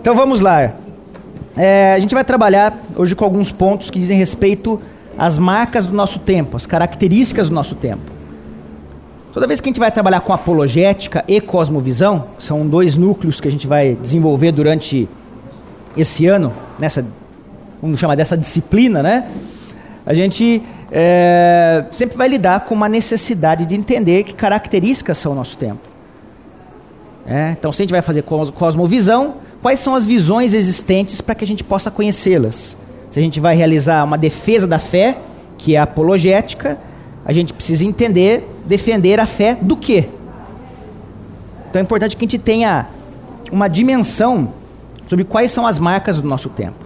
Então vamos lá. É, a gente vai trabalhar hoje com alguns pontos que dizem respeito às marcas do nosso tempo, as características do nosso tempo. Toda vez que a gente vai trabalhar com apologética e cosmovisão, são dois núcleos que a gente vai desenvolver durante esse ano, nessa, vamos chamar dessa disciplina, né? A gente é, sempre vai lidar com uma necessidade de entender que características são o nosso tempo. É, então, se a gente vai fazer cosmovisão, quais são as visões existentes para que a gente possa conhecê-las? Se a gente vai realizar uma defesa da fé, que é a apologética, a gente precisa entender, defender a fé do quê? Então é importante que a gente tenha uma dimensão sobre quais são as marcas do nosso tempo.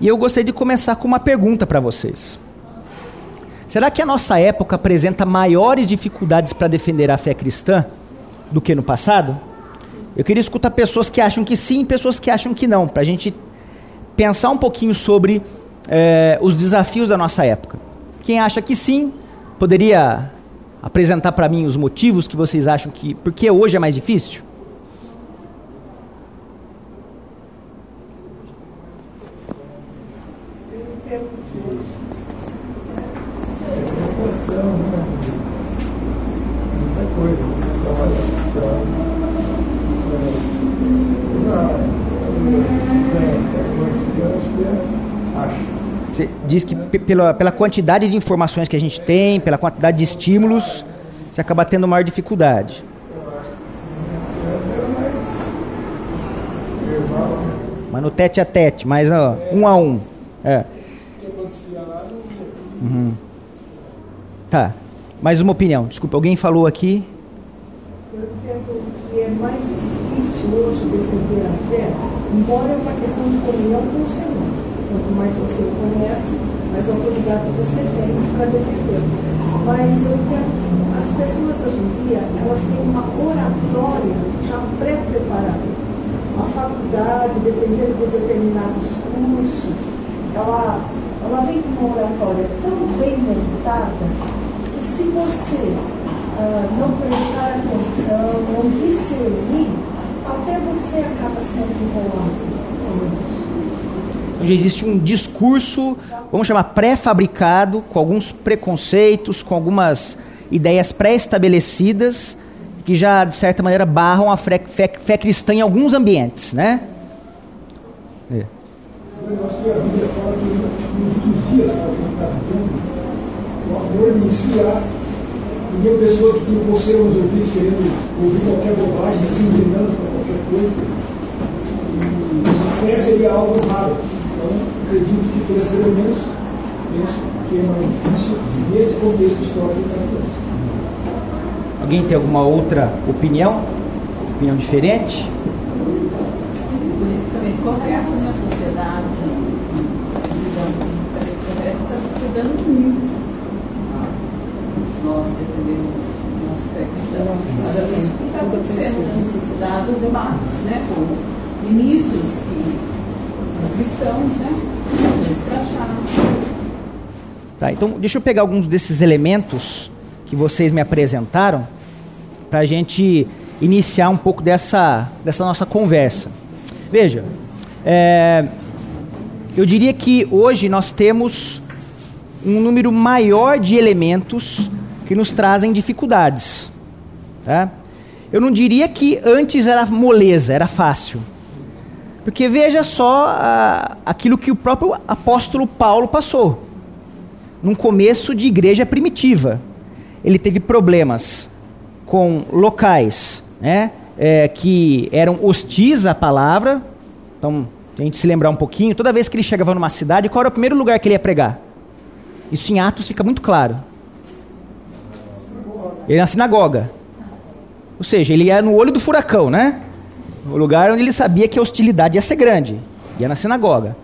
E eu gostaria de começar com uma pergunta para vocês. Será que a nossa época apresenta maiores dificuldades para defender a fé cristã do que no passado? Eu queria escutar pessoas que acham que sim pessoas que acham que não, para a gente pensar um pouquinho sobre é, os desafios da nossa época. Quem acha que sim, Poderia apresentar para mim os motivos que vocês acham que. Por que hoje é mais difícil? Você diz que pela, pela quantidade de informações que a gente tem, pela quantidade de estímulos, você acaba tendo maior dificuldade. Mas no tete a tete, mas ó, um a um. É. Uhum. Tá. Mais uma opinião. Desculpa, alguém falou aqui. Eu entendo que é mais difícil hoje defender a fé, embora é uma questão de comunhão com o Senhor. Quanto mais você conhece, mais autoridade você tem para defender. Mas eu entendo que as pessoas hoje em dia, elas têm uma oratória já pré-preparada. A faculdade, dependendo de determinados cursos, ela, ela vem com uma oratória tão bem montada que se você uh, não prestar atenção, não discernir, até você acaba sendo enrolado onde existe um discurso, vamos chamar pré-fabricado, com alguns preconceitos, com algumas ideias pré-estabelecidas, que já, de certa maneira, barram a fé, fé, fé cristã em alguns ambientes, né? É. Eu acho que a Bíblia fala que nos dias o amor esfriar, e tem pessoas que você nos ouvidos querendo ouvir qualquer bobagem, se inclinando para qualquer coisa. E a fé seria algo raro. Então, acredito que por esses elementos, penso que é mais difícil nesse contexto histórico que Alguém tem alguma outra opinião? Opinião diferente? Politicamente correto, né? A sociedade, visão politicamente correta está cuidando muito. Nós defendemos nossa fé cristã. Mas é isso que está acontecendo né? nos sociedade, os debates, né? Com ministros que né? Tá, então deixa eu pegar alguns desses elementos que vocês me apresentaram para a gente iniciar um pouco dessa, dessa nossa conversa. Veja, é, eu diria que hoje nós temos um número maior de elementos que nos trazem dificuldades. Tá? Eu não diria que antes era moleza, era fácil. Porque veja só a, aquilo que o próprio apóstolo Paulo passou. Num começo de igreja primitiva. Ele teve problemas com locais né, é, que eram hostis à palavra. Então, a gente se lembrar um pouquinho, toda vez que ele chegava numa cidade, qual era o primeiro lugar que ele ia pregar? Isso em Atos fica muito claro. Ele na sinagoga. Ou seja, ele ia no olho do furacão, né? O lugar onde ele sabia que a hostilidade ia ser grande, ia na sinagoga.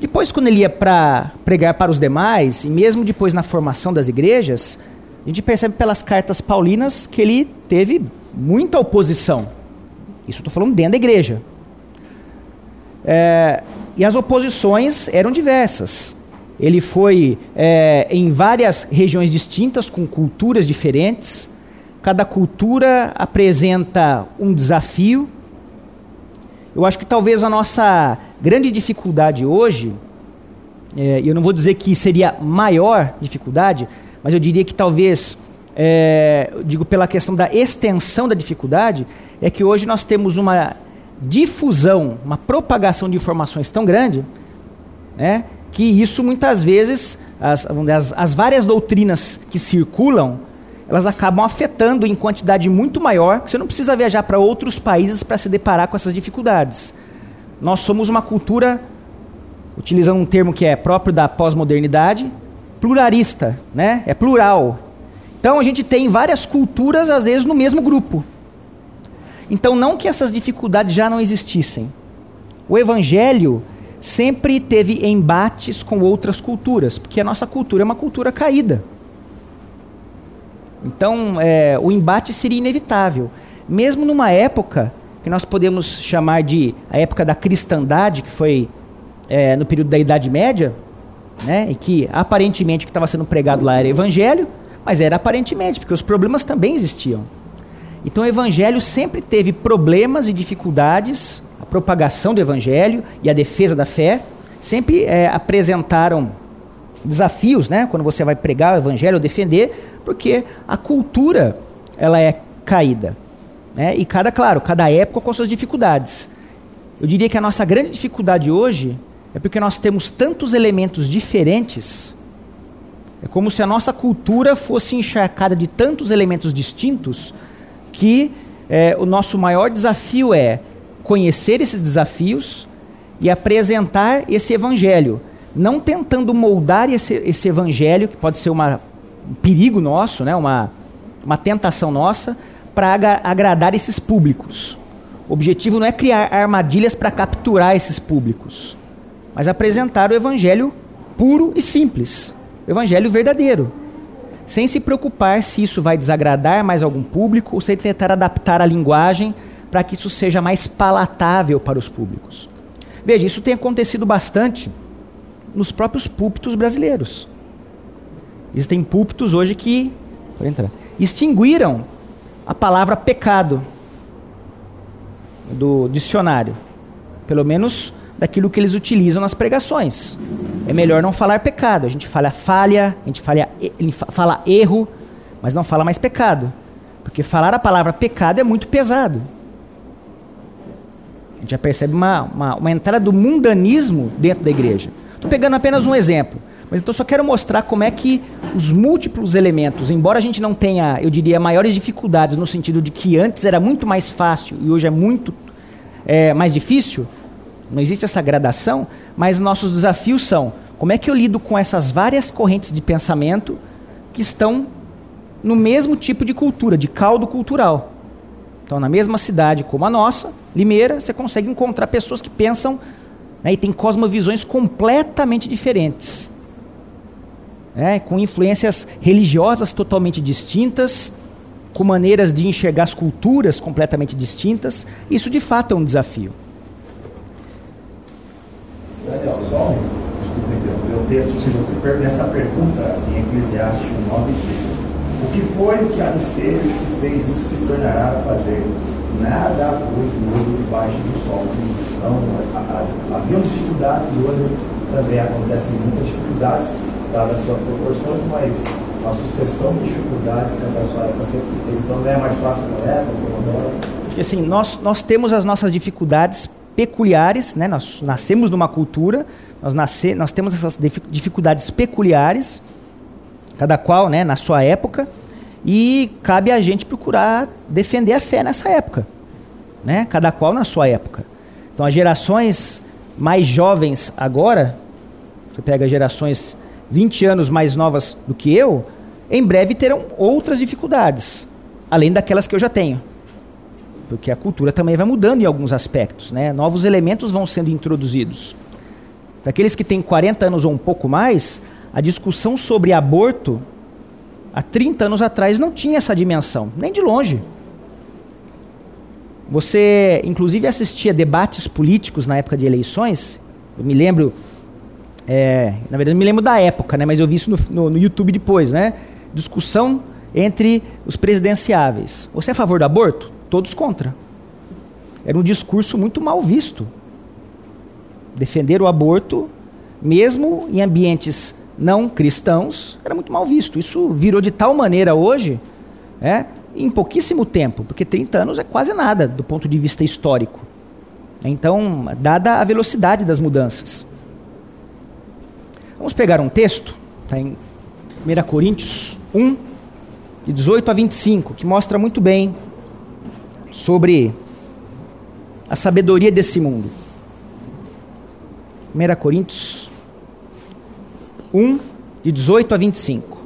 Depois, quando ele ia para pregar para os demais, e mesmo depois na formação das igrejas, a gente percebe pelas cartas paulinas que ele teve muita oposição. Isso estou falando dentro da igreja. É, e as oposições eram diversas. Ele foi é, em várias regiões distintas, com culturas diferentes. Cada cultura apresenta um desafio Eu acho que talvez a nossa grande dificuldade hoje, é, eu não vou dizer que seria maior dificuldade, mas eu diria que talvez, é, digo pela questão da extensão da dificuldade, é que hoje nós temos uma difusão, uma propagação de informações tão grande, né, que isso muitas vezes, as, as, as várias doutrinas que circulam, elas acabam afetando em quantidade muito maior, você não precisa viajar para outros países para se deparar com essas dificuldades. Nós somos uma cultura, utilizando um termo que é próprio da pós-modernidade, pluralista, né? É plural. Então a gente tem várias culturas às vezes no mesmo grupo. Então não que essas dificuldades já não existissem. O evangelho sempre teve embates com outras culturas, porque a nossa cultura é uma cultura caída. Então, é, o embate seria inevitável. Mesmo numa época que nós podemos chamar de a época da cristandade, que foi é, no período da Idade Média, né, e que aparentemente o que estava sendo pregado lá era evangelho, mas era aparentemente, porque os problemas também existiam. Então o evangelho sempre teve problemas e dificuldades, a propagação do evangelho e a defesa da fé sempre é, apresentaram desafios, né, quando você vai pregar o evangelho defender, porque a cultura ela é caída. Né? E cada, claro, cada época com suas dificuldades. Eu diria que a nossa grande dificuldade hoje é porque nós temos tantos elementos diferentes. É como se a nossa cultura fosse encharcada de tantos elementos distintos que é, o nosso maior desafio é conhecer esses desafios e apresentar esse evangelho. Não tentando moldar esse, esse evangelho, que pode ser uma um perigo nosso, né? uma, uma tentação nossa, para agradar esses públicos. O objetivo não é criar armadilhas para capturar esses públicos, mas apresentar o evangelho puro e simples, o evangelho verdadeiro, sem se preocupar se isso vai desagradar mais algum público ou sem tentar adaptar a linguagem para que isso seja mais palatável para os públicos. Veja, isso tem acontecido bastante nos próprios púlpitos brasileiros. Existem púlpitos hoje que extinguiram a palavra pecado do dicionário. Pelo menos daquilo que eles utilizam nas pregações. É melhor não falar pecado. A gente fala falha, a gente fala, fala erro, mas não fala mais pecado. Porque falar a palavra pecado é muito pesado. A gente já percebe uma, uma, uma entrada do mundanismo dentro da igreja. Estou pegando apenas um exemplo. Mas então só quero mostrar como é que os múltiplos elementos, embora a gente não tenha, eu diria, maiores dificuldades no sentido de que antes era muito mais fácil e hoje é muito é, mais difícil, não existe essa gradação, mas nossos desafios são como é que eu lido com essas várias correntes de pensamento que estão no mesmo tipo de cultura, de caldo cultural. Então, na mesma cidade como a nossa, Limeira, você consegue encontrar pessoas que pensam né, e têm cosmovisões completamente diferentes é, com influências religiosas totalmente distintas, com maneiras de enxergar as culturas completamente distintas. Isso de fato é um desafio. Daniel, só desculpa interromper o texto, se você nessa pergunta em Eclesiastes 9 diz: O que foi que ser e se fez isso se tornará a fazer? Nada pois novo debaixo do sol. Então, havia dificuldades e hoje também acontecem muitas dificuldades dadas as suas proporções, mas a sucessão de dificuldades que a época sempre teve, então não é mais fácil época, agora. Porque assim, nós, nós temos as nossas dificuldades peculiares, né? nós nascemos numa cultura, nós, nasce, nós temos essas dificuldades peculiares, cada qual né, na sua época, e cabe a gente procurar defender a fé nessa época, né? cada qual na sua época. Então as gerações mais jovens agora, você pega gerações 20 anos mais novas do que eu, em breve terão outras dificuldades, além daquelas que eu já tenho. Porque a cultura também vai mudando em alguns aspectos, né? Novos elementos vão sendo introduzidos. Para aqueles que têm 40 anos ou um pouco mais, a discussão sobre aborto há 30 anos atrás não tinha essa dimensão, nem de longe. Você, inclusive, assistia debates políticos na época de eleições. Eu me lembro é, na verdade, não me lembro da época, né, mas eu vi isso no, no, no, YouTube depois, né? Discussão entre os presidenciáveis. Você é a favor do aborto? Todos contra. era um discurso muito mal visto. Defender o aborto, mesmo em ambientes não cristãos, era muito mal visto. Isso virou de tal maneira hoje, é, em pouquíssimo tempo, porque 30 anos é quase nada do ponto de vista histórico. Então, dada a velocidade das mudanças. Vamos pegar um texto, está em 1 Coríntios 1, de 18 a 25, que mostra muito bem sobre a sabedoria desse mundo. 1 Coríntios 1, de 18 a 25.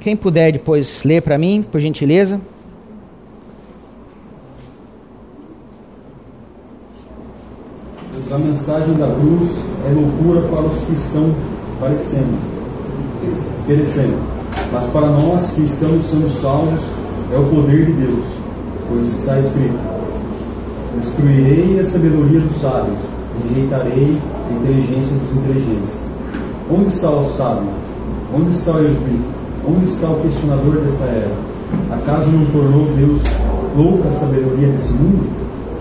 Quem puder depois ler para mim, por gentileza. a mensagem da cruz é loucura para os que estão parecendo, perecendo. Mas para nós que estamos sendo salvos, é o poder de Deus, pois está escrito: Destruirei a sabedoria dos sábios, rejeitarei a inteligência dos inteligentes. Onde está o sábio? Onde está o erudito? Onde está o questionador desta era? Acaso não tornou Deus louca a sabedoria desse mundo?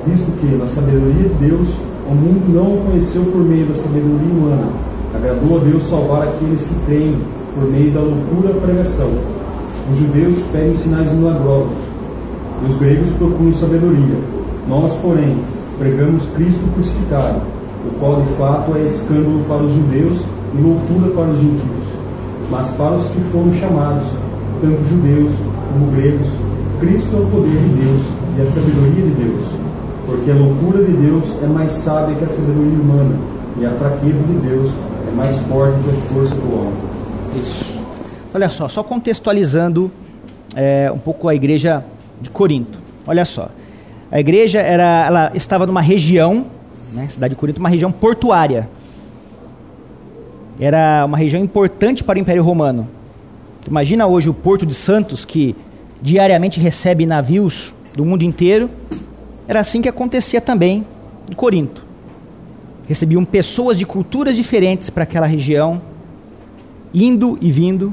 Visto que, na sabedoria de Deus, o mundo não o conheceu por meio da sabedoria humana. Agradou a Deus salvar aqueles que creem por meio da loucura pregação. Os judeus pedem sinais milagrosos, e os gregos procuram sabedoria. Nós, porém, pregamos Cristo crucificado, o qual de fato é escândalo para os judeus e loucura para os gentios. Mas para os que foram chamados, tanto judeus como gregos, Cristo é o poder de Deus e a sabedoria de Deus porque a loucura de Deus é mais sábia que a sabedoria humana, e a fraqueza de Deus é mais forte que a força do homem. Isso. Olha só, só contextualizando é, um pouco a igreja de Corinto. Olha só, a igreja era, ela estava numa região, né, cidade de Corinto, uma região portuária. Era uma região importante para o Império Romano. Imagina hoje o Porto de Santos, que diariamente recebe navios do mundo inteiro era assim que acontecia também em Corinto. Recebiam pessoas de culturas diferentes para aquela região, indo e vindo.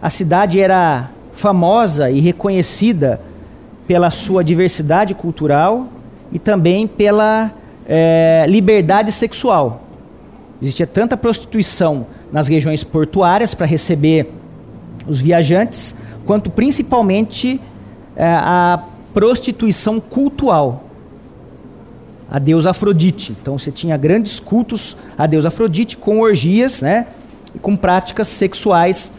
A cidade era famosa e reconhecida pela sua diversidade cultural e também pela é, liberdade sexual. Existia tanta prostituição nas regiões portuárias para receber os viajantes, quanto principalmente é, a prostituição cultual a deusa Afrodite. Então você tinha grandes cultos a deusa Afrodite com orgias, né, e com práticas sexuais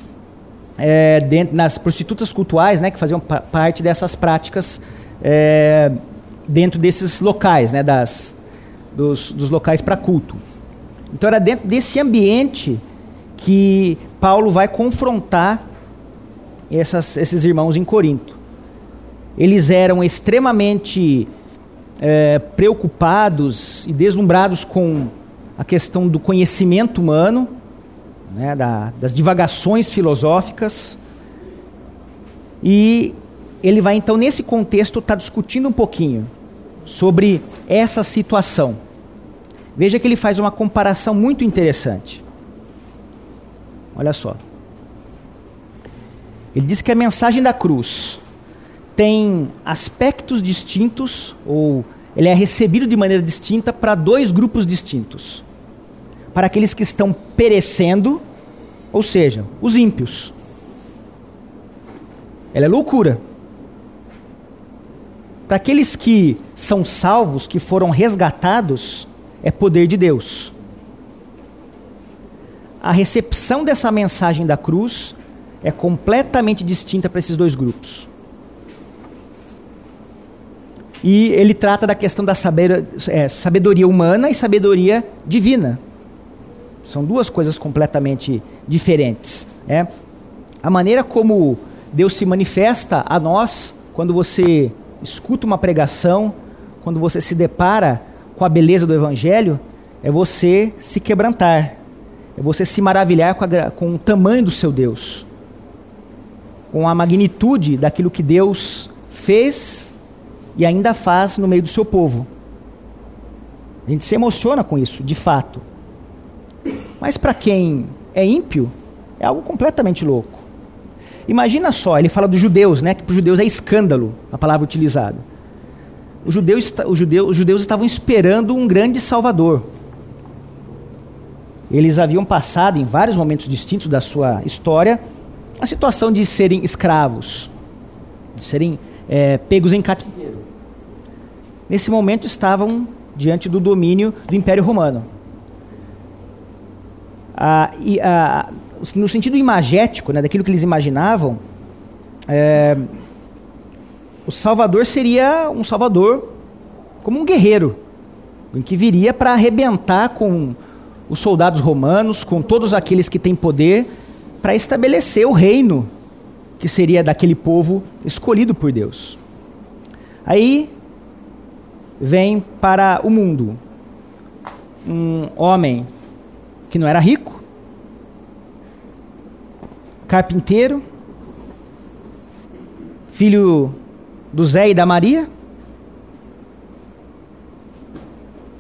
é, dentro, nas prostitutas cultuais, né, que faziam parte dessas práticas é, dentro desses locais, né, das, dos, dos locais para culto. Então era dentro desse ambiente que Paulo vai confrontar essas, esses irmãos em Corinto eles eram extremamente é, preocupados e deslumbrados com a questão do conhecimento humano, né, da, das divagações filosóficas. E ele vai então, nesse contexto, estar tá discutindo um pouquinho sobre essa situação. Veja que ele faz uma comparação muito interessante. Olha só. Ele diz que a mensagem da cruz tem aspectos distintos, ou ele é recebido de maneira distinta para dois grupos distintos. Para aqueles que estão perecendo, ou seja, os ímpios. Ela é loucura. Para aqueles que são salvos, que foram resgatados, é poder de Deus. A recepção dessa mensagem da cruz é completamente distinta para esses dois grupos. E ele trata da questão da é, sabedoria humana e sabedoria divina. São duas coisas completamente diferentes. É. A maneira como Deus se manifesta a nós quando você escuta uma pregação, quando você se depara com a beleza do Evangelho, é você se quebrantar, é você se maravilhar com, a, com o tamanho do seu Deus, com a magnitude daquilo que Deus fez e ainda faz no meio do seu povo. A gente se emociona com isso, de fato. Mas para quem é ímpio, é algo completamente louco. Imagina só, ele fala dos judeus, né? Que para os judeus é escândalo a palavra utilizada. Os judeus, os, judeus, os judeus estavam esperando um grande salvador. Eles haviam passado em vários momentos distintos da sua história a situação de serem escravos, de serem é, pegos em cativeiro. Nesse momento estavam diante do domínio do Império Romano. Ah, e, ah, no sentido imagético, né, daquilo que eles imaginavam, é, o Salvador seria um Salvador como um guerreiro, em que viria para arrebentar com os soldados romanos, com todos aqueles que têm poder, para estabelecer o reino que seria daquele povo escolhido por Deus. Aí vem para o mundo um homem que não era rico, carpinteiro, filho do Zé e da Maria,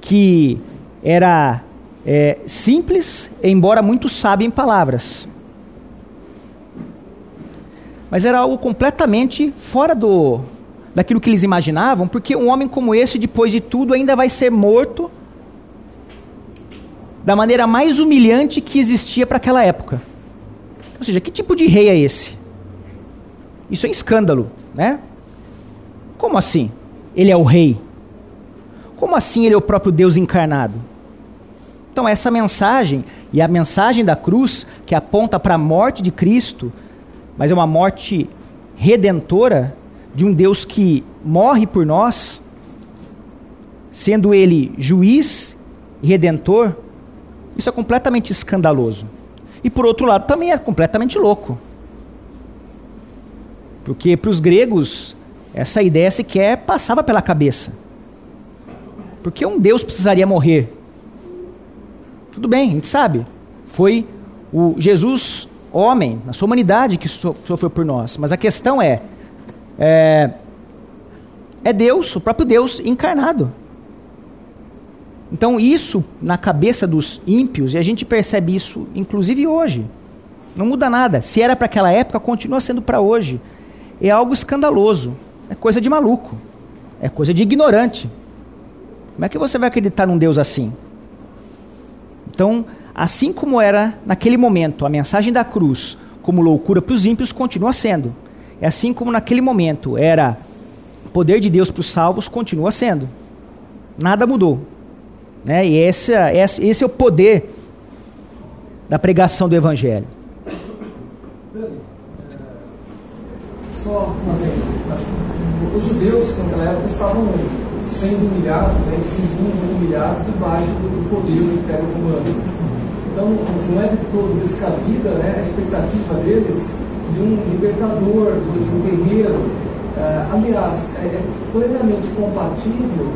que era é, simples, embora muito sábio em palavras. Mas era algo completamente fora do daquilo que eles imaginavam, porque um homem como esse, depois de tudo, ainda vai ser morto da maneira mais humilhante que existia para aquela época. Ou seja, que tipo de rei é esse? Isso é um escândalo, né? Como assim? Ele é o rei? Como assim ele é o próprio Deus encarnado? Então, essa mensagem, e a mensagem da cruz, que aponta para a morte de Cristo, mas é uma morte redentora de um Deus que morre por nós, sendo ele juiz e redentor, isso é completamente escandaloso. E por outro lado, também é completamente louco. Porque para os gregos, essa ideia sequer passava pela cabeça. Porque um Deus precisaria morrer. Tudo bem, a gente sabe. Foi o Jesus, homem, na sua humanidade, que sofreu por nós. Mas a questão é: é, é Deus, o próprio Deus encarnado. Então, isso na cabeça dos ímpios, e a gente percebe isso inclusive hoje. Não muda nada. Se era para aquela época, continua sendo para hoje. É algo escandaloso. É coisa de maluco. É coisa de ignorante. Como é que você vai acreditar num Deus assim? Então, assim como era naquele momento a mensagem da cruz como loucura para os ímpios, continua sendo. É assim como naquele momento era poder de Deus para os salvos, continua sendo. Nada mudou. Né? E esse, esse, esse é o poder da pregação do Evangelho. Só uma vez. Os judeus, naquela época, estavam sendo humilhados, né, se sentindo humilhados debaixo do poder do Império Romano. Então, não é de todo descabida né, a expectativa deles de um libertador, de um guerreiro. Uh, aliás, é, é plenamente compatível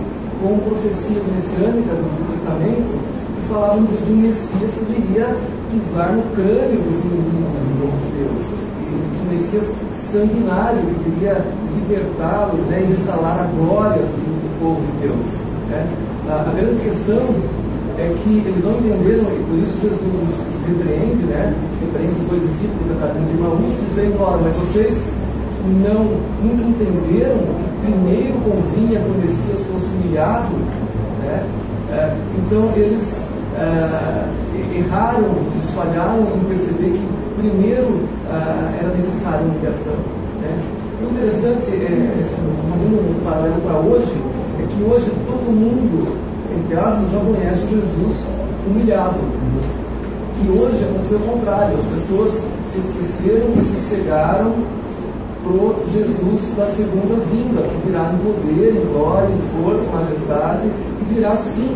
com profecias messiânicas do Antigo Testamento que falavam de um Messias que viria pisar no crânio dos inimigos do povo de Deus. De um Messias sanguinário que viria libertá-los né, e instalar a glória do, povo de Deus. Né? A, grande questão é que eles não entenderam, e por isso Jesus os repreende, né? repreende os dois discípulos da cadeia de Maús, dizendo, olha, mas vocês não, nunca entenderam que primeiro convinha que o Messias fosse humilhado, né? É, então eles é, erraram, eles falharam em perceber que primeiro é, era necessária a humilhação. Né? O interessante, fazendo um paralelo para hoje, é que hoje todo mundo, entre aspas, já conhece Jesus humilhado. E hoje aconteceu o contrário, as pessoas se esqueceram e se cegaram pro Jesus da segunda vinda, que virá em poder, em glória, em força, em majestade, e virá sim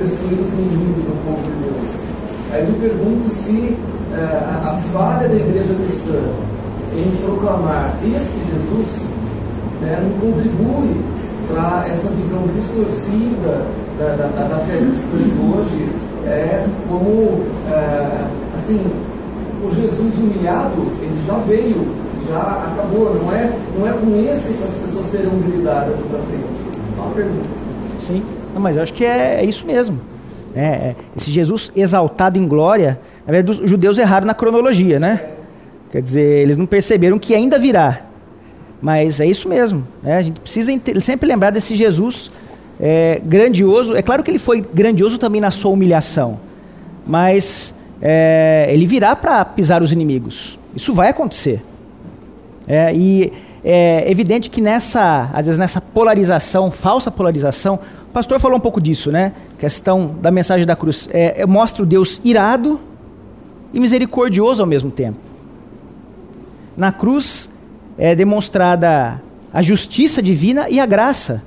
destruir os inimigos do povo de Deus. Aí me pergunto se eh, a, a falha da igreja cristã em proclamar este Jesus né, não contribui para essa visão distorcida da, da, da, fé cristã de hoje, é como, é, assim, o Jesus humilhado, ele já veio já acabou, não é, não é com esse que as pessoas terão de lidar daqui para frente. Só uma pergunta. Sim, não, mas eu acho que é, é isso mesmo. É, é, esse Jesus exaltado em glória, na verdade, os judeus erraram na cronologia, né? Quer dizer, eles não perceberam que ainda virá. Mas é isso mesmo. Né? A gente precisa sempre lembrar desse Jesus é, grandioso. É claro que ele foi grandioso também na sua humilhação. Mas é, ele virá para pisar os inimigos. Isso vai acontecer. É, e é evidente que nessa, às vezes nessa polarização, falsa polarização, o pastor falou um pouco disso, né? Questão da mensagem da cruz. É, mostra o Deus irado e misericordioso ao mesmo tempo. Na cruz é demonstrada a justiça divina e a graça.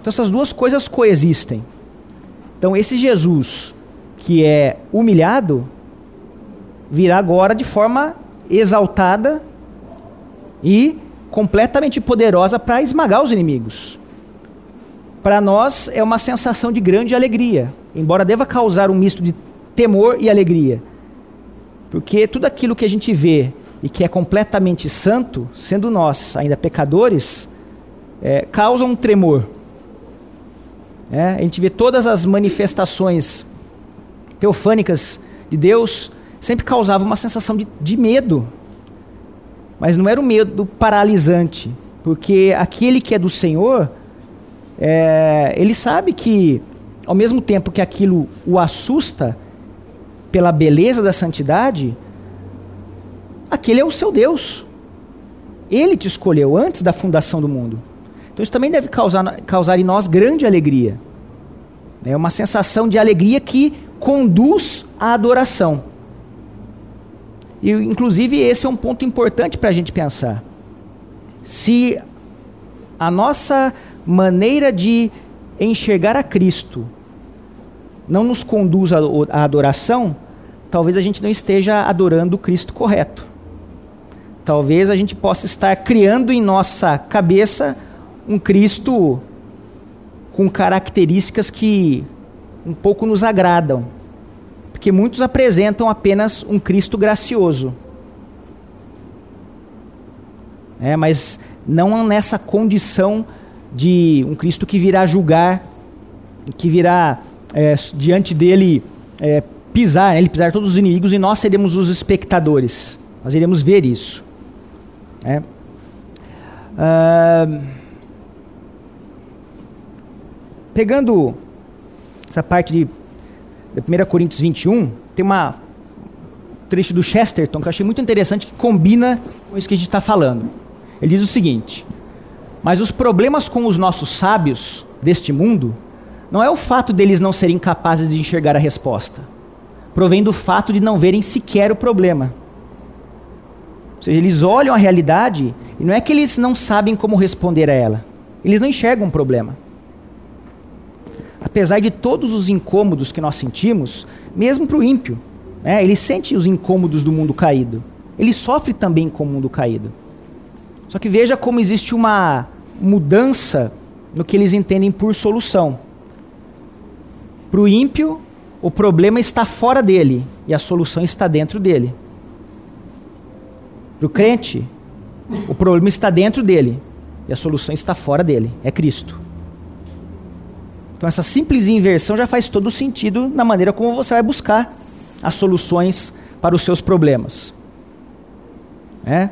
Então essas duas coisas coexistem. Então esse Jesus que é humilhado virá agora de forma exaltada e completamente poderosa para esmagar os inimigos. Para nós é uma sensação de grande alegria, embora deva causar um misto de temor e alegria. Porque tudo aquilo que a gente vê e que é completamente santo, sendo nós ainda pecadores, é, causa um tremor. É, a gente vê todas as manifestações teofânicas de Deus, sempre causava uma sensação de, de medo. Mas não era um medo paralisante, porque aquele que é do Senhor, é, ele sabe que, ao mesmo tempo que aquilo o assusta pela beleza da santidade, aquele é o seu Deus. Ele te escolheu antes da fundação do mundo. Então isso também deve causar, causar em nós grande alegria. É uma sensação de alegria que conduz à adoração. E, inclusive, esse é um ponto importante para a gente pensar. Se a nossa maneira de enxergar a Cristo não nos conduz à adoração, talvez a gente não esteja adorando o Cristo correto. Talvez a gente possa estar criando em nossa cabeça um Cristo com características que um pouco nos agradam. Porque muitos apresentam apenas um Cristo gracioso. É, mas não nessa condição de um Cristo que virá julgar, que virá é, diante dele é, pisar, né, ele pisar todos os inimigos e nós seremos os espectadores. Nós iremos ver isso. É. Uh, pegando essa parte de, 1 Coríntios 21, tem uma um trecho do Chesterton que eu achei muito interessante que combina com isso que a gente está falando. Ele diz o seguinte: Mas os problemas com os nossos sábios deste mundo não é o fato deles não serem capazes de enxergar a resposta, provém do fato de não verem sequer o problema. Ou seja, eles olham a realidade e não é que eles não sabem como responder a ela. Eles não enxergam um problema. Apesar de todos os incômodos que nós sentimos, mesmo para o ímpio, né, ele sente os incômodos do mundo caído. Ele sofre também com o mundo caído. Só que veja como existe uma mudança no que eles entendem por solução. Para o ímpio, o problema está fora dele e a solução está dentro dele. Para o crente, o problema está dentro dele e a solução está fora dele. É Cristo. Então, essa simples inversão já faz todo sentido na maneira como você vai buscar as soluções para os seus problemas. É?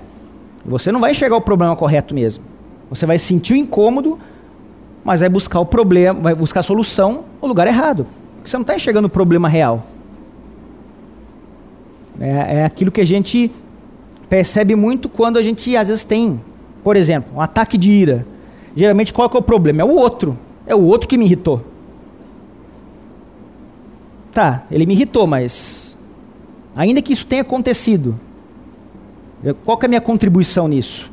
Você não vai enxergar o problema correto mesmo. Você vai sentir o incômodo, mas vai buscar o problema, vai buscar a solução no lugar errado. Porque você não está enxergando o problema real. É, é aquilo que a gente percebe muito quando a gente às vezes tem, por exemplo, um ataque de ira. Geralmente qual é o problema? É o outro. É o outro que me irritou. Tá, ele me irritou, mas ainda que isso tenha acontecido, qual é a minha contribuição nisso?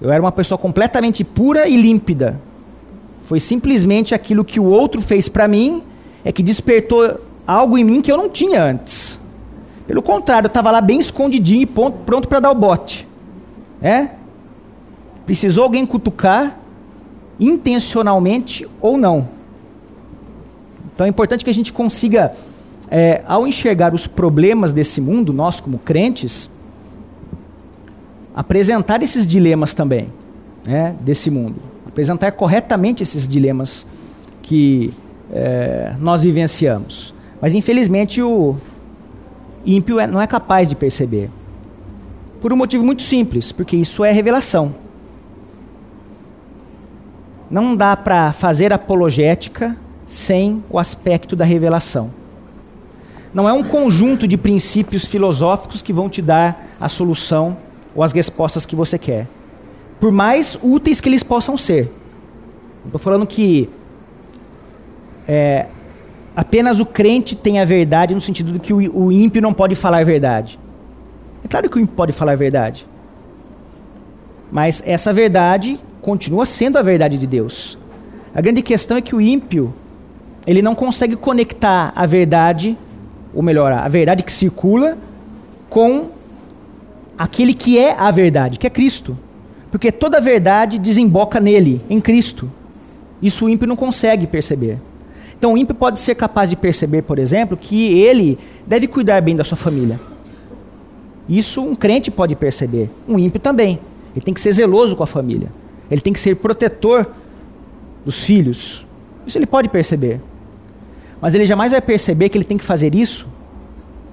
Eu era uma pessoa completamente pura e límpida. Foi simplesmente aquilo que o outro fez para mim é que despertou algo em mim que eu não tinha antes. Pelo contrário, eu estava lá bem escondidinho e pronto para dar o bote. É? Precisou alguém cutucar, intencionalmente ou não. Então é importante que a gente consiga, é, ao enxergar os problemas desse mundo, nós como crentes, apresentar esses dilemas também, né, desse mundo. Apresentar corretamente esses dilemas que é, nós vivenciamos. Mas infelizmente o, ímpio é, não é capaz de perceber. Por um motivo muito simples, porque isso é revelação. Não dá para fazer apologética sem o aspecto da revelação. Não é um conjunto de princípios filosóficos que vão te dar a solução ou as respostas que você quer. Por mais úteis que eles possam ser. Estou falando que é, apenas o crente tem a verdade no sentido de que o, ímpio não pode falar a verdade. É claro que o ímpio pode falar a verdade. Mas essa verdade continua sendo a verdade de Deus. A grande questão é que o ímpio ele não consegue conectar a verdade, ou melhor, a verdade que circula, com aquele que é a verdade, que é Cristo. Porque toda a verdade desemboca nele, em Cristo. Isso o ímpio não consegue perceber. Então o ímpio pode ser capaz de perceber, por exemplo, que ele deve cuidar bem da sua família. Isso um crente pode perceber, um ímpio também. Ele tem que ser zeloso com a família. Ele tem que ser protetor dos filhos. Isso ele pode perceber. Mas ele jamais vai perceber que ele tem que fazer isso,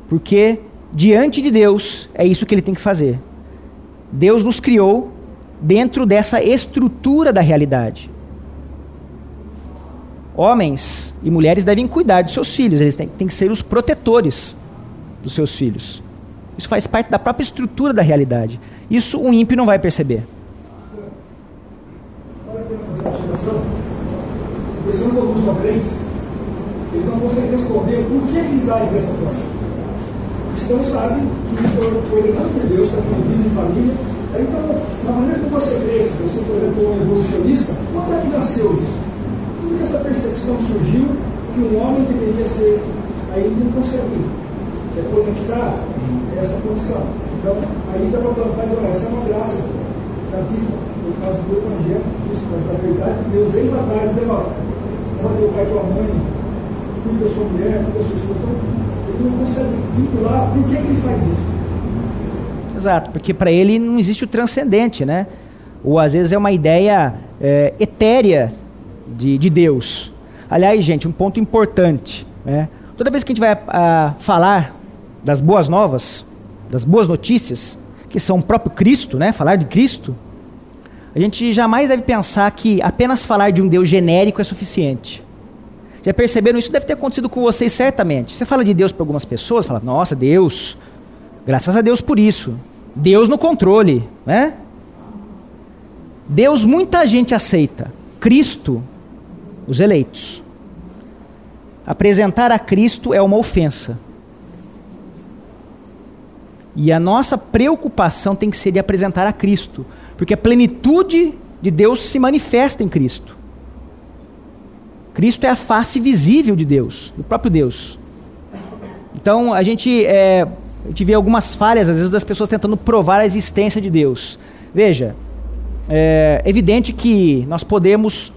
porque diante de Deus é isso que ele tem que fazer. Deus nos criou dentro dessa estrutura da realidade. Homens e mulheres devem cuidar de seus filhos, eles têm, têm que ser os protetores dos seus filhos. Isso faz parte da própria estrutura da realidade. Isso um ímpio não vai perceber. Pensando em alguns crentes, eles não conseguem responder por que eles dessa forma. O cristão sabe que foi, foi por Deus para ter vida em família. Então, na maneira que você cresce, você, por exemplo, um evolucionista, quando é que nasceu isso? Quando que essa percepção surgiu que um homem deveria ser, não consegue é, conectar essa condição. Então, aí dá para plantar e essa é uma graça da no caso do Evangelho, isso, a verdade de Deus, desde lá atrás, dizendo, ó, quando teu pai e tua mãe cuida da sua mulher, cuida da sua esposa. Ele não consegue vincular por que, ele faz isso. Exato, porque para ele não existe o transcendente, né? Ou às vezes é uma ideia é, etérea de, de Deus. Aliás, gente, um ponto importante. Né? Toda vez que a gente vai a, falar das boas novas, das boas notícias, que são o próprio Cristo, né? falar de Cristo, a gente jamais deve pensar que apenas falar de um Deus genérico é suficiente. Já perceberam? Isso deve ter acontecido com vocês certamente. Você fala de Deus para algumas pessoas, fala, nossa, Deus, graças a Deus por isso. Deus no controle, né? Deus muita gente aceita. Cristo, os eleitos. Apresentar a Cristo é uma ofensa. E a nossa preocupação tem que ser de apresentar a Cristo, porque a plenitude de Deus se manifesta em Cristo. Cristo é a face visível de Deus, do próprio Deus. Então a gente, é, a gente vê algumas falhas, às vezes, das pessoas tentando provar a existência de Deus. Veja, é evidente que nós podemos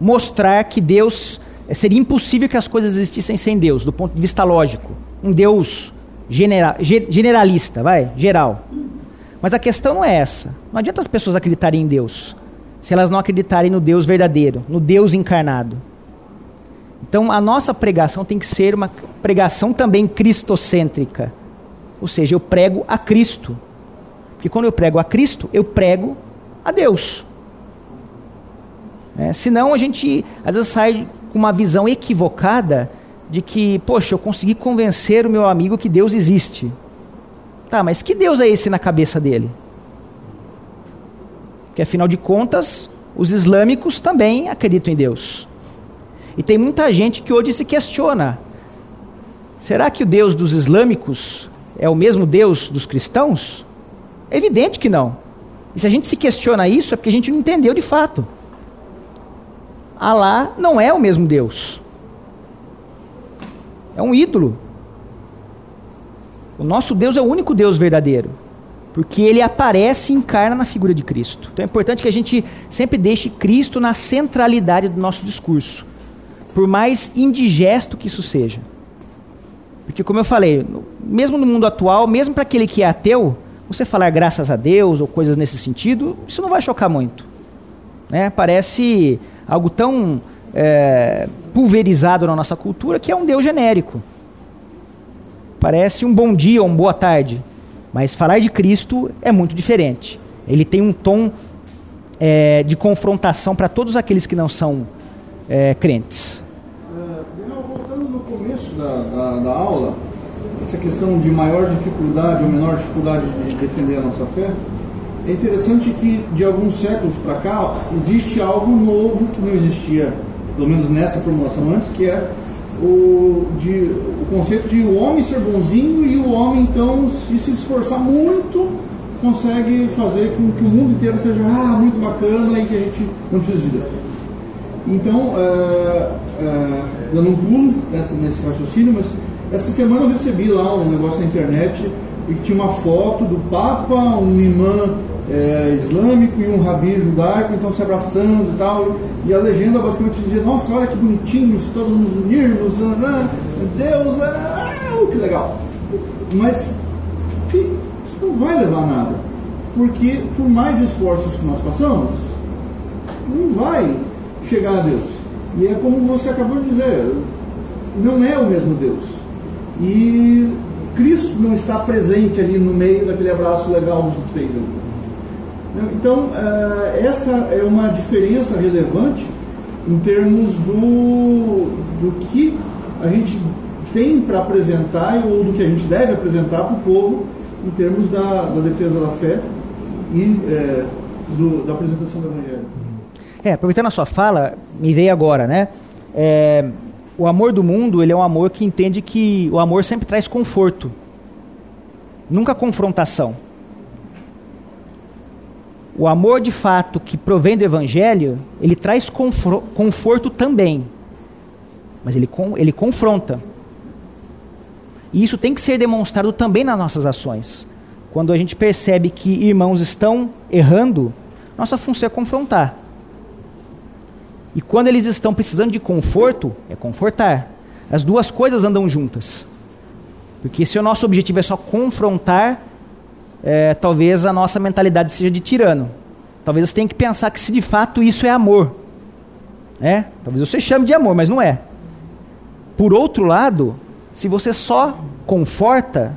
mostrar que Deus. É, seria impossível que as coisas existissem sem Deus, do ponto de vista lógico. Um Deus genera, generalista, vai, geral. Mas a questão não é essa. Não adianta as pessoas acreditarem em Deus se elas não acreditarem no Deus verdadeiro, no Deus encarnado. Então a nossa pregação tem que ser uma pregação também cristocêntrica. Ou seja, eu prego a Cristo. Porque quando eu prego a Cristo, eu prego a Deus. É, senão a gente às vezes sai com uma visão equivocada de que, poxa, eu consegui convencer o meu amigo que Deus existe. Tá, mas que Deus é esse na cabeça dele? Porque afinal de contas, os islâmicos também acreditam em Deus. E tem muita gente que hoje se questiona: será que o Deus dos islâmicos é o mesmo Deus dos cristãos? É evidente que não. E se a gente se questiona isso, é porque a gente não entendeu de fato. Alá não é o mesmo Deus. É um ídolo. O nosso Deus é o único Deus verdadeiro. Porque ele aparece e encarna na figura de Cristo. Então é importante que a gente sempre deixe Cristo na centralidade do nosso discurso. Por mais indigesto que isso seja. Porque, como eu falei, mesmo no mundo atual, mesmo para aquele que é ateu, você falar graças a Deus ou coisas nesse sentido, isso não vai chocar muito. Né? Parece algo tão é, pulverizado na nossa cultura que é um Deus genérico. parece um bom dia ou uma boa tarde. Mas falar de Cristo é muito diferente. Ele tem um tom é, de confrontação para todos aqueles que não são é, crentes. É, voltando no começo da, da, da, aula, essa questão de maior dificuldade ou menor dificuldade de defender a nossa fé, é interessante que de alguns séculos para cá existe algo novo que não existia, pelo menos nessa formulação antes, que é o, de, o conceito de o homem ser bonzinho e o homem então se, se esforçar muito consegue fazer com que o mundo inteiro seja ah, muito bacana e que a gente não precisa de Deus. Então, é, é, dando um pulo nessa, nesse raciocínio, mas essa semana eu recebi lá um negócio na internet e tinha uma foto do Papa, um imã é, islâmico e um rabi judaico, então se abraçando e tal. E a legenda basicamente dizia: Nossa, olha que bonitinhos, todos nos unirmos, ah, Deus, ah, que legal. Mas isso não vai levar a nada, porque por mais esforços que nós façamos, não vai chegar a Deus. E é como você acabou de dizer: não é o mesmo Deus. E Cristo não está presente ali no meio daquele abraço legal que fez. Então, eh, essa é uma diferença relevante em termos do, do que a gente tem para apresentar ou do que a gente deve apresentar para o povo em termos da, da, defesa da fé e é, do, da apresentação do Evangelho. É, aproveitando a sua fala, me veio agora, né? É, o amor do mundo, ele é um amor que entende que o amor sempre traz conforto, nunca confrontação. O amor de fato que provém do Evangelho, ele traz conforto também. Mas ele, ele confronta. E isso tem que ser demonstrado também nas nossas ações. Quando a gente percebe que irmãos estão errando, nossa função é confrontar. E quando eles estão precisando de conforto, é confortar. As duas coisas andam juntas. Porque se o nosso objetivo é só confrontar, é, talvez a nossa mentalidade seja de tirano. Talvez você tenha que pensar que se de fato isso é amor. Né? Talvez você chame de amor, mas não é. Por outro lado, se você só conforta,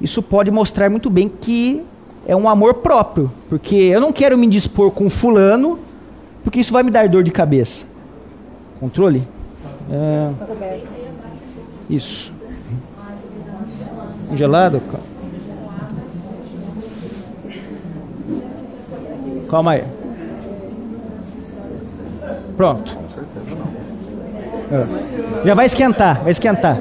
isso pode mostrar muito bem que é um amor próprio. Porque eu não quero me indispor com fulano, porque isso vai me dar dor de cabeça. Controle? É... Isso. Gelado? Calma aí. Pronto. É. Já vai esquentar, vai esquentar.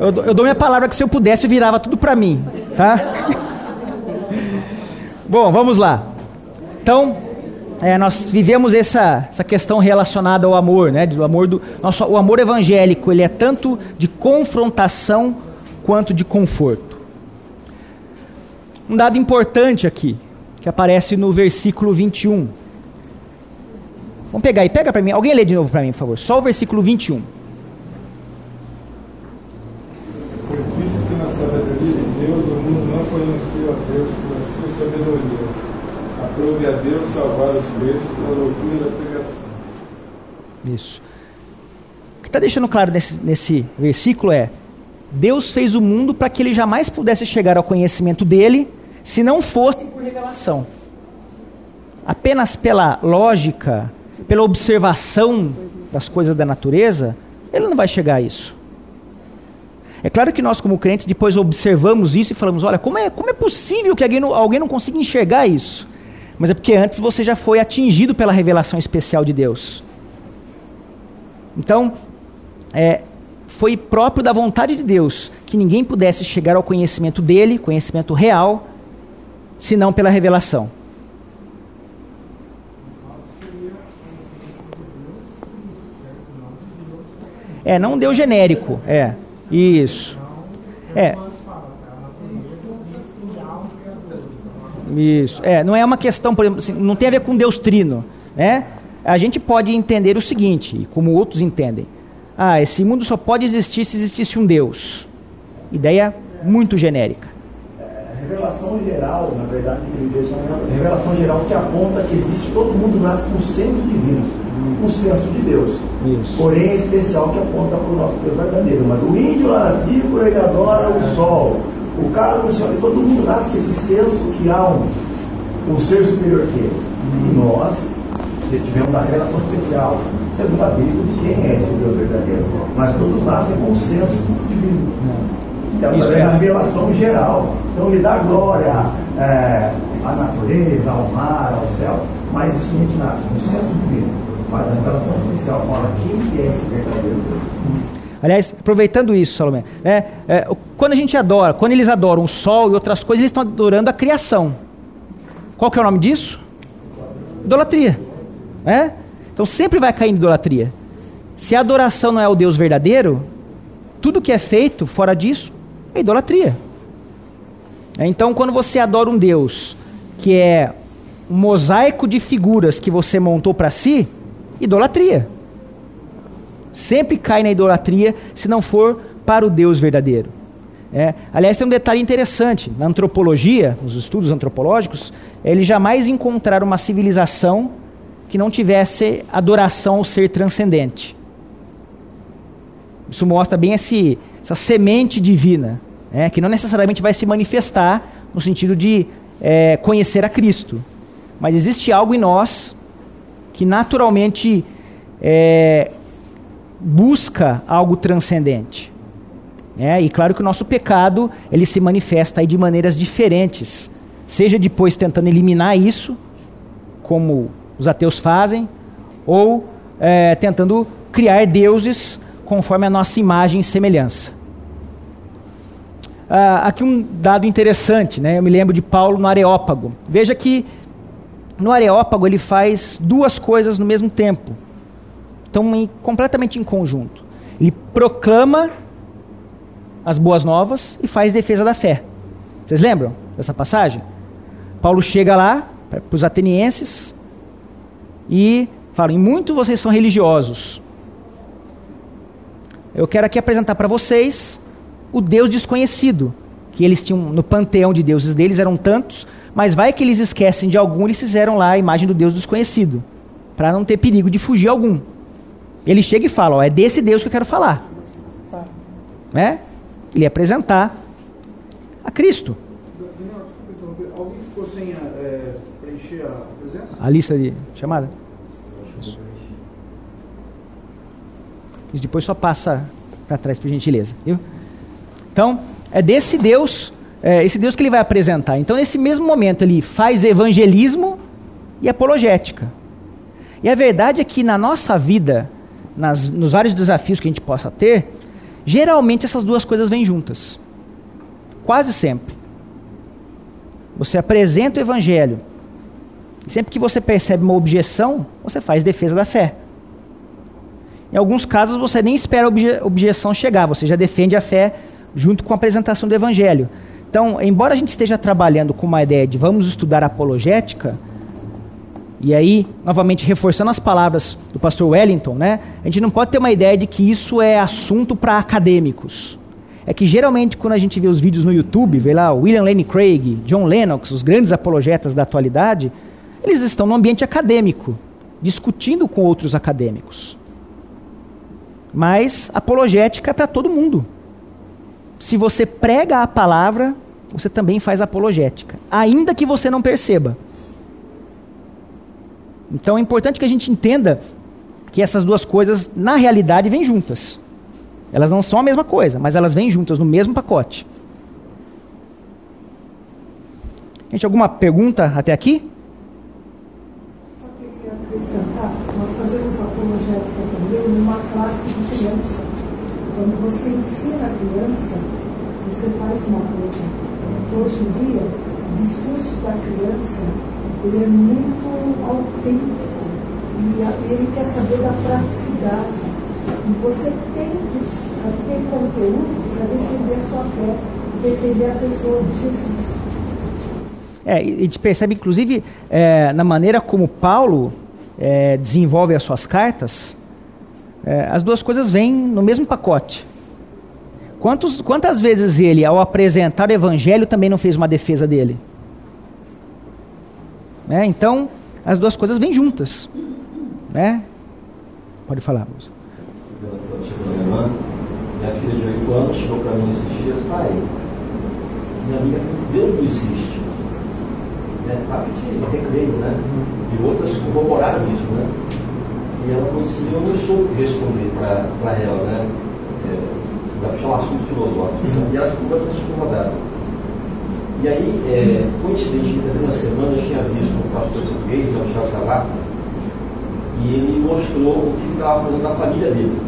Eu, eu dou minha palavra que se eu pudesse eu virava tudo para mim, tá? Bom, vamos lá. Então, é, nós vivemos essa, essa questão relacionada ao amor, né? Do amor do nosso, o amor evangélico ele é tanto de confrontação quanto de conforto. Um dado importante aqui, que aparece no versículo 21. Vamos pegar aí, pega para mim. Alguém lê de novo para mim, por favor. Só o versículo 21. Foi visto que na sabedoria de Deus o mundo não conheceu a Deus pela sua sabedoria. Aprove a Deus salvar os crentes pela loucura da pregação. Isso. O que está deixando claro nesse, nesse versículo é: Deus fez o mundo para que ele jamais pudesse chegar ao conhecimento dele se não fosse por revelação. Apenas pela lógica, pela observação das coisas da natureza, ele não vai chegar a isso. É claro que nós, como crentes, depois observamos isso e falamos: olha, como é, como é possível que alguém não, alguém não consiga enxergar isso? Mas é porque antes você já foi atingido pela revelação especial de Deus. Então, é, foi próprio da vontade de Deus que ninguém pudesse chegar ao conhecimento dele, conhecimento real, senão pela revelação. É, não Deus genérico. É, isso. É. Isso. É, não é uma questão, por exemplo, assim, não tem a ver com Deus trino, né? A gente pode entender o seguinte, como outros entendem. Ah, esse mundo só pode existir se existisse um Deus. Ideia muito genérica revelação geral, na verdade, que eles deixam, a revelação geral que aponta que existe, todo mundo nasce com o senso divino. um senso de Deus. Isso. Porém, é especial que aponta para o nosso Deus verdadeiro. Mas o índio lá na ele adora o sol. O cara no céu, todo mundo nasce com esse senso que há um, um ser superior que ele. E nós tivemos uma relação especial, segundo a Bíblia, de quem é esse Deus verdadeiro. Mas todos nascem com um senso divino. E através Isso é. da revelação geral. Então, ele dá glória é, à natureza, ao mar, ao céu. Mas isso a gente nasce, um senso divino. Mas a revelação especial fala quem que é esse verdadeiro Deus. Aliás, aproveitando isso, Salomé, né, é, quando a gente adora, quando eles adoram o sol e outras coisas, eles estão adorando a criação. Qual que é o nome disso? Idolatria. né? Então sempre vai cair em idolatria. Se a adoração não é o Deus verdadeiro, tudo que é feito fora disso é idolatria. É, Então, quando você adora um Deus que é um mosaico de figuras que você montou para si, idolatria. Sempre cai na idolatria se não for para o Deus verdadeiro. É. Aliás, tem um detalhe interessante. Na antropologia, nos estudos antropológicos, eles jamais encontraram uma civilização que não tivesse adoração ao ser transcendente. Isso mostra bem esse, essa semente divina, né, que não necessariamente vai se manifestar no sentido de é, conhecer a Cristo. Mas existe algo em nós que naturalmente é, busca algo transcendente. É, e claro que o nosso pecado ele se manifesta de maneiras diferentes, seja depois tentando eliminar isso, como os ateus fazem, ou é, tentando criar deuses conforme a nossa imagem e semelhança. Ah, aqui um dado interessante, né? Eu me lembro de Paulo no Areópago. Veja que no Areópago ele faz duas coisas no mesmo tempo. Estão em, completamente em conjunto. Ele proclama as boas novas e faz defesa da fé. Vocês lembram dessa passagem? Paulo chega lá para os atenienses e fala: em muito vocês são religiosos. Eu quero aqui apresentar para vocês o Deus desconhecido, que eles tinham no panteão de deuses deles eram tantos, mas vai que eles esquecem de algum, eles fizeram lá a imagem do Deus desconhecido, para não ter perigo de fugir algum. Ele chega e fala: ó, é desse Deus que eu quero falar. Né? Ele ia apresentar a Cristo. Daniel, desculpa interromper. Alguém ficou sem é, preencher a presença? A lista de chamada? Isso depois só passa para trás, por gentileza. Viu? Então, é desse Deus, é esse Deus que ele vai apresentar. Então, nesse mesmo momento, ele faz evangelismo e apologética. E a verdade é que na nossa vida, nas, nos vários desafios que a gente possa ter, geralmente essas duas coisas vêm juntas. Quase sempre. Você apresenta o evangelho. Sempre que você percebe uma objeção, você faz defesa da fé. Em alguns casos, você nem espera a obje objeção chegar, você já defende a fé junto com a apresentação do evangelho. Então, embora a gente esteja trabalhando com uma ideia de vamos estudar apologética, e aí, novamente, reforçando as palavras do pastor Wellington, né? A gente não pode ter uma ideia de que isso é assunto para acadêmicos. É que geralmente, quando a gente vê os vídeos no YouTube, vê lá William Lane Craig, John Lennox, os grandes apologetas da atualidade, eles estão no ambiente acadêmico, discutindo com outros acadêmicos. Mas apologética é para todo mundo. Se você prega a palavra, você também faz apologética, ainda que você não perceba. Então é importante que a gente entenda que essas duas coisas, na realidade, vêm juntas. Elas não são a mesma coisa, mas elas vêm juntas no mesmo pacote. Gente, alguma pergunta até aqui? Só queria acrescentar, numa classe de criança. Quando você ensina a criança, você faz uma coisa. Hoje em dia, o discurso da criança ele é muito autêntico e ele quer saber da praticidade. E você tem que ter conteúdo para defender a sua fé, defender a pessoa de Jesus. É, e a gente percebe, inclusive, é, na maneira como Paulo é, desenvolve as suas cartas, é, as duas coisas vêm no mesmo pacote. Quantos, quantas vezes ele, ao apresentar o evangelho, também não fez uma defesa dele? Né? Então, as duas coisas vêm juntas. Né? Pode falar, moça. Minha filha de 8 anos chegou para mim esses dias, pai, minha amiga, Deus não existe. Né? Papo de recreio, né? E outras corroboraram isso, né? E ela eu não soube responder para ela, né? É, vai puxar um assunto filosófico. Né? E ela ficou bastante incomodada. E aí, é, coincidentemente, na semana eu tinha visto um pastor português, o Thiago Cavaco, e ele mostrou o que estava fazendo na família dele,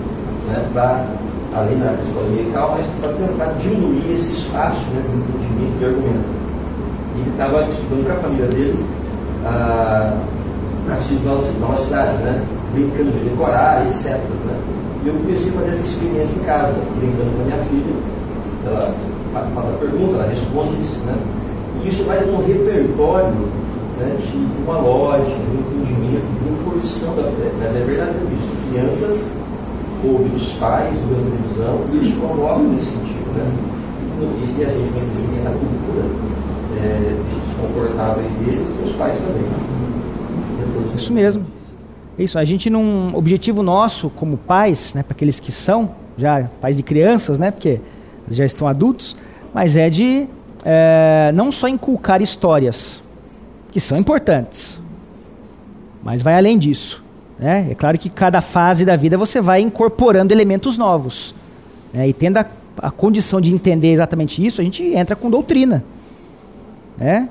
né, para, além da escola medical, mas para tentar diminuir esse espaço né, de entendimento de argumento. E ele estava estudando com a família dele a catecismo da nossa cidade, né, brincando de decorar, etc. Né. E eu comecei a fazer essa experiência em casa, brincando com a minha filha. Ela faz a pergunta, ela responde isso. Né. E isso vai num repertório né, de uma lógica, de um entendimento, de uma fruição da fé. Mas é verdadeiro isso. Crianças ouvem os pais, ouvem a televisão, e eles colocam nesse sentido. Né? E se a gente não tem essa cultura é, desconfortáveis deles, os pais também. Isso mesmo. Isso, a gente não. Objetivo nosso como pais, né, para aqueles que são já pais de crianças, né, porque já estão adultos, mas é de é, não só inculcar histórias, que são importantes, mas vai além disso. Né? É claro que cada fase da vida você vai incorporando elementos novos. Né? E tendo a, a, condição de entender exatamente isso, a gente entra com doutrina. Né?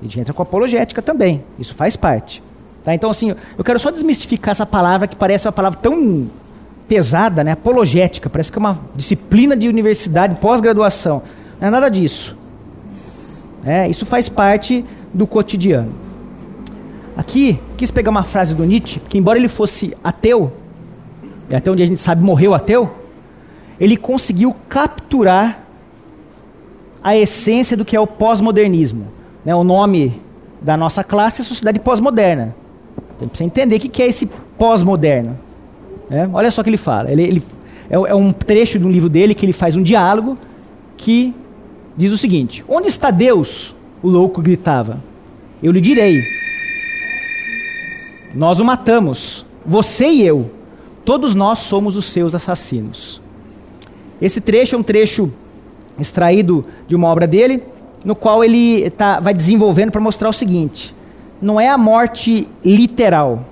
A gente entra com apologética também. Isso faz parte. Tá? Então, assim, eu quero só desmistificar essa palavra que parece uma palavra tão pesada, né? apologética. Parece que é uma disciplina de universidade, pós-graduação. Não é nada disso. É, isso faz parte do cotidiano. Aqui, quis pegar uma frase do Nietzsche, que embora ele fosse ateu, e até onde a gente sabe morreu ateu, ele conseguiu capturar a essência do que é o pós-modernismo. Né? O nome da nossa classe é Sociedade Pós-Moderna. Precisa entender o que é esse pós-moderno. É? Olha só o que ele fala. Ele, ele é, é um trecho de um livro dele que ele faz um diálogo que diz o seguinte: Onde está Deus? O louco gritava. Eu lhe direi. Nós o matamos, você e eu. Todos nós somos os seus assassinos. Esse trecho é um trecho extraído de uma obra dele, no qual ele tá, vai desenvolvendo para mostrar o seguinte: não é a morte literal,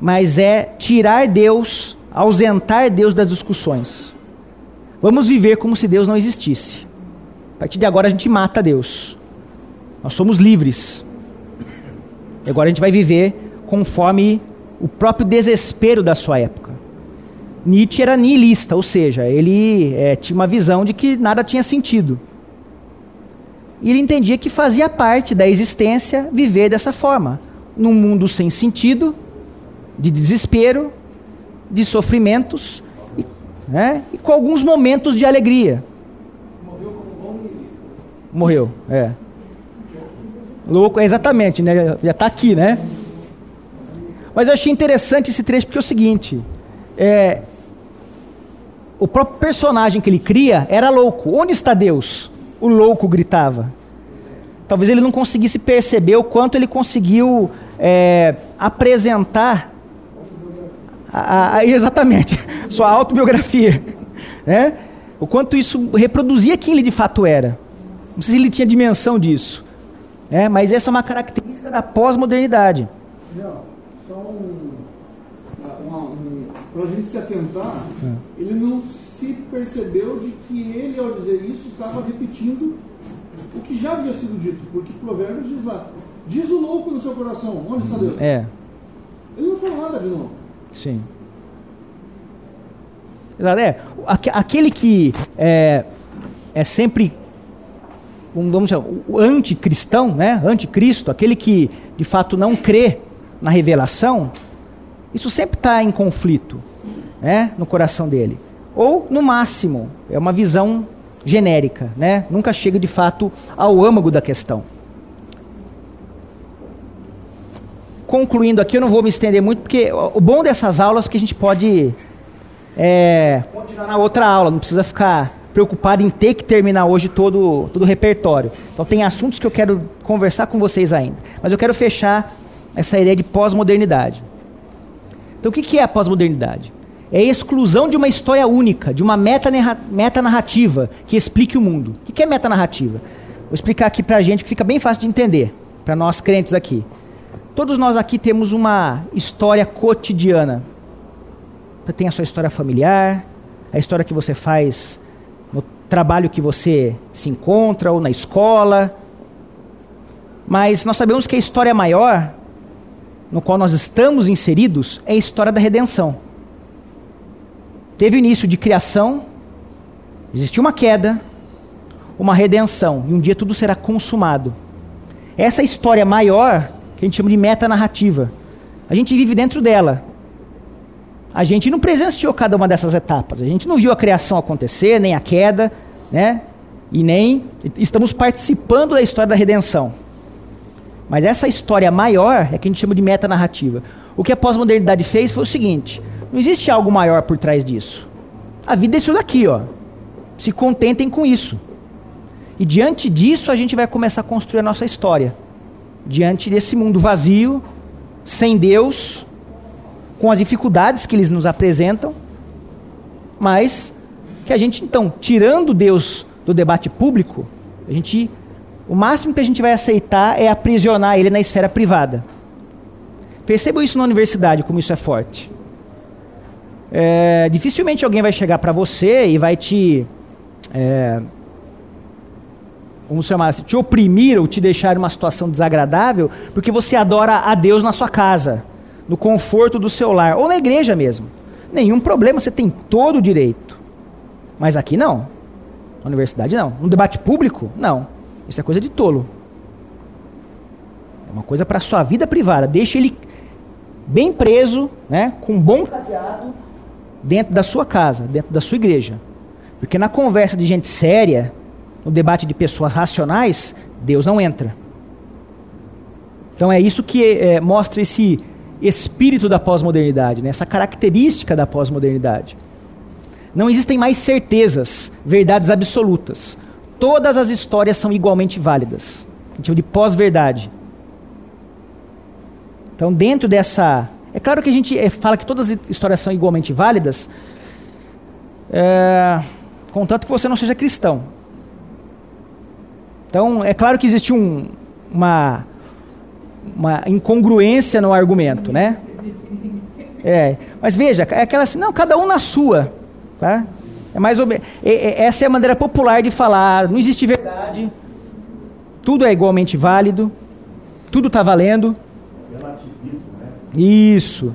mas é tirar Deus, ausentar Deus das discussões. Vamos viver como se Deus não existisse. A partir de agora a gente mata Deus. Nós somos livres. E agora a gente vai viver conforme o próprio desespero da sua época. Nietzsche era nihilista, ou seja, ele é, tinha uma visão de que nada tinha sentido. E ele entendia que fazia parte da existência viver dessa forma, num mundo sem sentido, de desespero, de sofrimentos, e, né, e com alguns momentos de alegria. Morreu, é. Louco, exatamente, né? Já está aqui, né? Mas eu achei interessante esse trecho porque é o seguinte: é, o próprio personagem que ele cria era louco. Onde está Deus? O louco gritava. Talvez ele não conseguisse perceber o quanto ele conseguiu é, apresentar a, a, exatamente sua autobiografia, né? O quanto isso reproduzia quem ele de fato era. Não sei se ele tinha dimensão disso. É, mas essa é uma característica da pós-modernidade. Só um, uma, um, para a gente se atentar, é. ele não percebeu de que ele, ao dizer isso, estava repetindo o que já havia sido dito, porque Provérbios diz lá, diz o louco no seu coração, onde está Deus? É. Ele não falou nada de novo. Sim. É, aquele que é, é sempre um, vamos chamar, o anticristão, né? anticristo, aquele que de fato não crê na revelação, isso sempre está em conflito né? no coração dele. Ou, no máximo, é uma visão genérica, né? nunca chega de fato ao âmago da questão. Concluindo aqui, eu não vou me estender muito, porque o bom dessas aulas é que a gente pode é, continuar na outra aula, não precisa ficar preocupado em ter que terminar hoje todo, todo o repertório. Então tem assuntos que eu quero conversar com vocês ainda. Mas eu quero fechar essa ideia de pós-modernidade. Então o que é a pós-modernidade? É a exclusão de uma história única, de uma meta- metanarrativa que explique o mundo. O que é metanarrativa? Vou explicar aqui pra gente que fica bem fácil de entender, para nós crentes aqui. Todos nós aqui temos uma história cotidiana. Você tem a sua história familiar, a história que você faz no trabalho que você se encontra ou na escola. Mas nós sabemos que a história maior, no qual nós estamos inseridos, é a história da redenção. Teve início de criação, existiu uma queda, uma redenção, e um dia tudo será consumado. Essa história maior, que a gente chama de metanarrativa, a gente vive dentro dela. A gente não presenciou cada uma dessas etapas. A gente não viu a criação acontecer, nem a queda, né? E nem estamos participando da história da redenção. Mas essa história maior é que a gente chama de metanarrativa. O que a pós-modernidade fez foi o seguinte: não existe algo maior por trás disso. A vida é isso daqui, ó. Se contentem com isso. E diante disso a gente vai começar a construir a nossa história. Diante desse mundo vazio, sem Deus, com as dificuldades que eles nos apresentam, mas que a gente então, tirando Deus do debate público, a gente o máximo que a gente vai aceitar é aprisionar ele na esfera privada. Percebam isso na universidade, como isso é forte. É, dificilmente alguém vai chegar para você e vai te. É, vamos chamar assim, te oprimir ou te deixar em uma situação desagradável porque você adora a Deus na sua casa, no conforto do seu lar, ou na igreja mesmo. Nenhum problema, você tem todo o direito. Mas aqui não. Na universidade não. No debate público, não. Isso é coisa de tolo. É uma coisa para sua vida privada. Deixe ele bem preso, né, com um bom cadeado dentro da sua casa, dentro da sua igreja. Porque na conversa de gente séria, no debate de pessoas racionais, Deus não entra. Então é isso que é, mostra esse espírito da pós-modernidade, né? essa característica da pós-modernidade. Não existem mais certezas, verdades absolutas. Todas as histórias são igualmente válidas. A gente chama de pós-verdade. Então, dentro dessa. É claro que a gente é, fala que todas as histórias são igualmente válidas, é, contanto que você não seja cristão. Então, é claro que existe um, uma, uma incongruência no argumento, né? É, mas veja, é aquela assim, não, cada um na sua, tá? É mais ou menos, essa é a maneira popular de falar, não existe verdade, tudo é igualmente válido, tudo está valendo. Isso.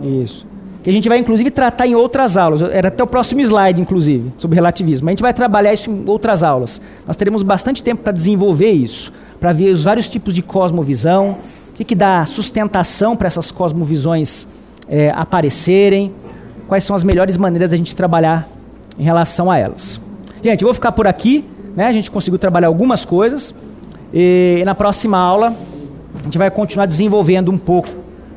Isso. Que a gente vai, inclusive, tratar em outras aulas. Era até o próximo slide, inclusive, sobre relativismo. A gente vai trabalhar isso em outras aulas. Nós teremos bastante tempo para desenvolver isso, para ver os vários tipos de cosmovisão, o que, que dá sustentação para essas cosmovisões é, aparecerem, quais são as melhores maneiras da gente trabalhar em relação a elas. Gente, eu vou ficar por aqui. Né? A gente conseguiu trabalhar algumas coisas. E, e na próxima aula a gente vai continuar desenvolvendo um pouco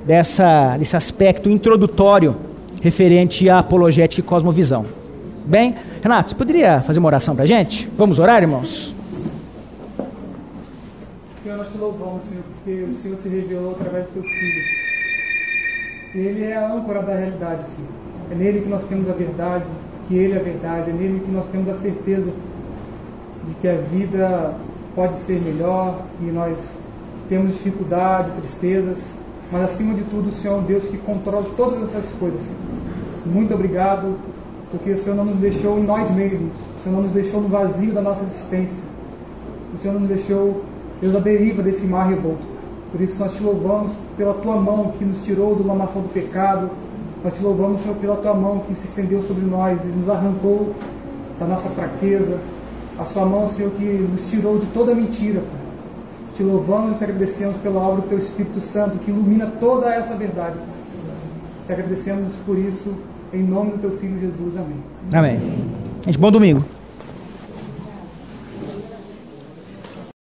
dessa, desse aspecto introdutório referente à apologética e cosmovisão. Bem, Renato, você poderia fazer uma oração para a gente? Vamos orar, irmãos? Senhor, nós te louvamos, Senhor, porque o Senhor se revelou através do teu Filho. Ele é a âncora da realidade, Senhor. É nele que nós temos a verdade, que Ele é a verdade. É nele que nós temos a certeza de que a vida pode ser melhor, e nós temos dificuldade, tristezas, mas acima de tudo o Senhor é um Deus que controla todas essas coisas. Muito obrigado, porque o Senhor não nos deixou em nós mesmos, o Senhor não nos deixou no vazio da nossa existência, o Senhor não nos deixou, Deus, a deriva desse mar revolto. Por isso nós te louvamos pela tua mão que nos tirou do lamaçal do pecado, nós te louvamos, Senhor, pela tua mão que se estendeu sobre nós e nos arrancou da nossa fraqueza, a sua mão, Senhor, que nos tirou de toda mentira, Pai. Te louvamos e te agradecemos pela obra do Teu Espírito Santo que ilumina toda essa verdade. Te agradecemos por isso, em nome do Teu Filho Jesus. Amém. Amém. Gente, bom domingo.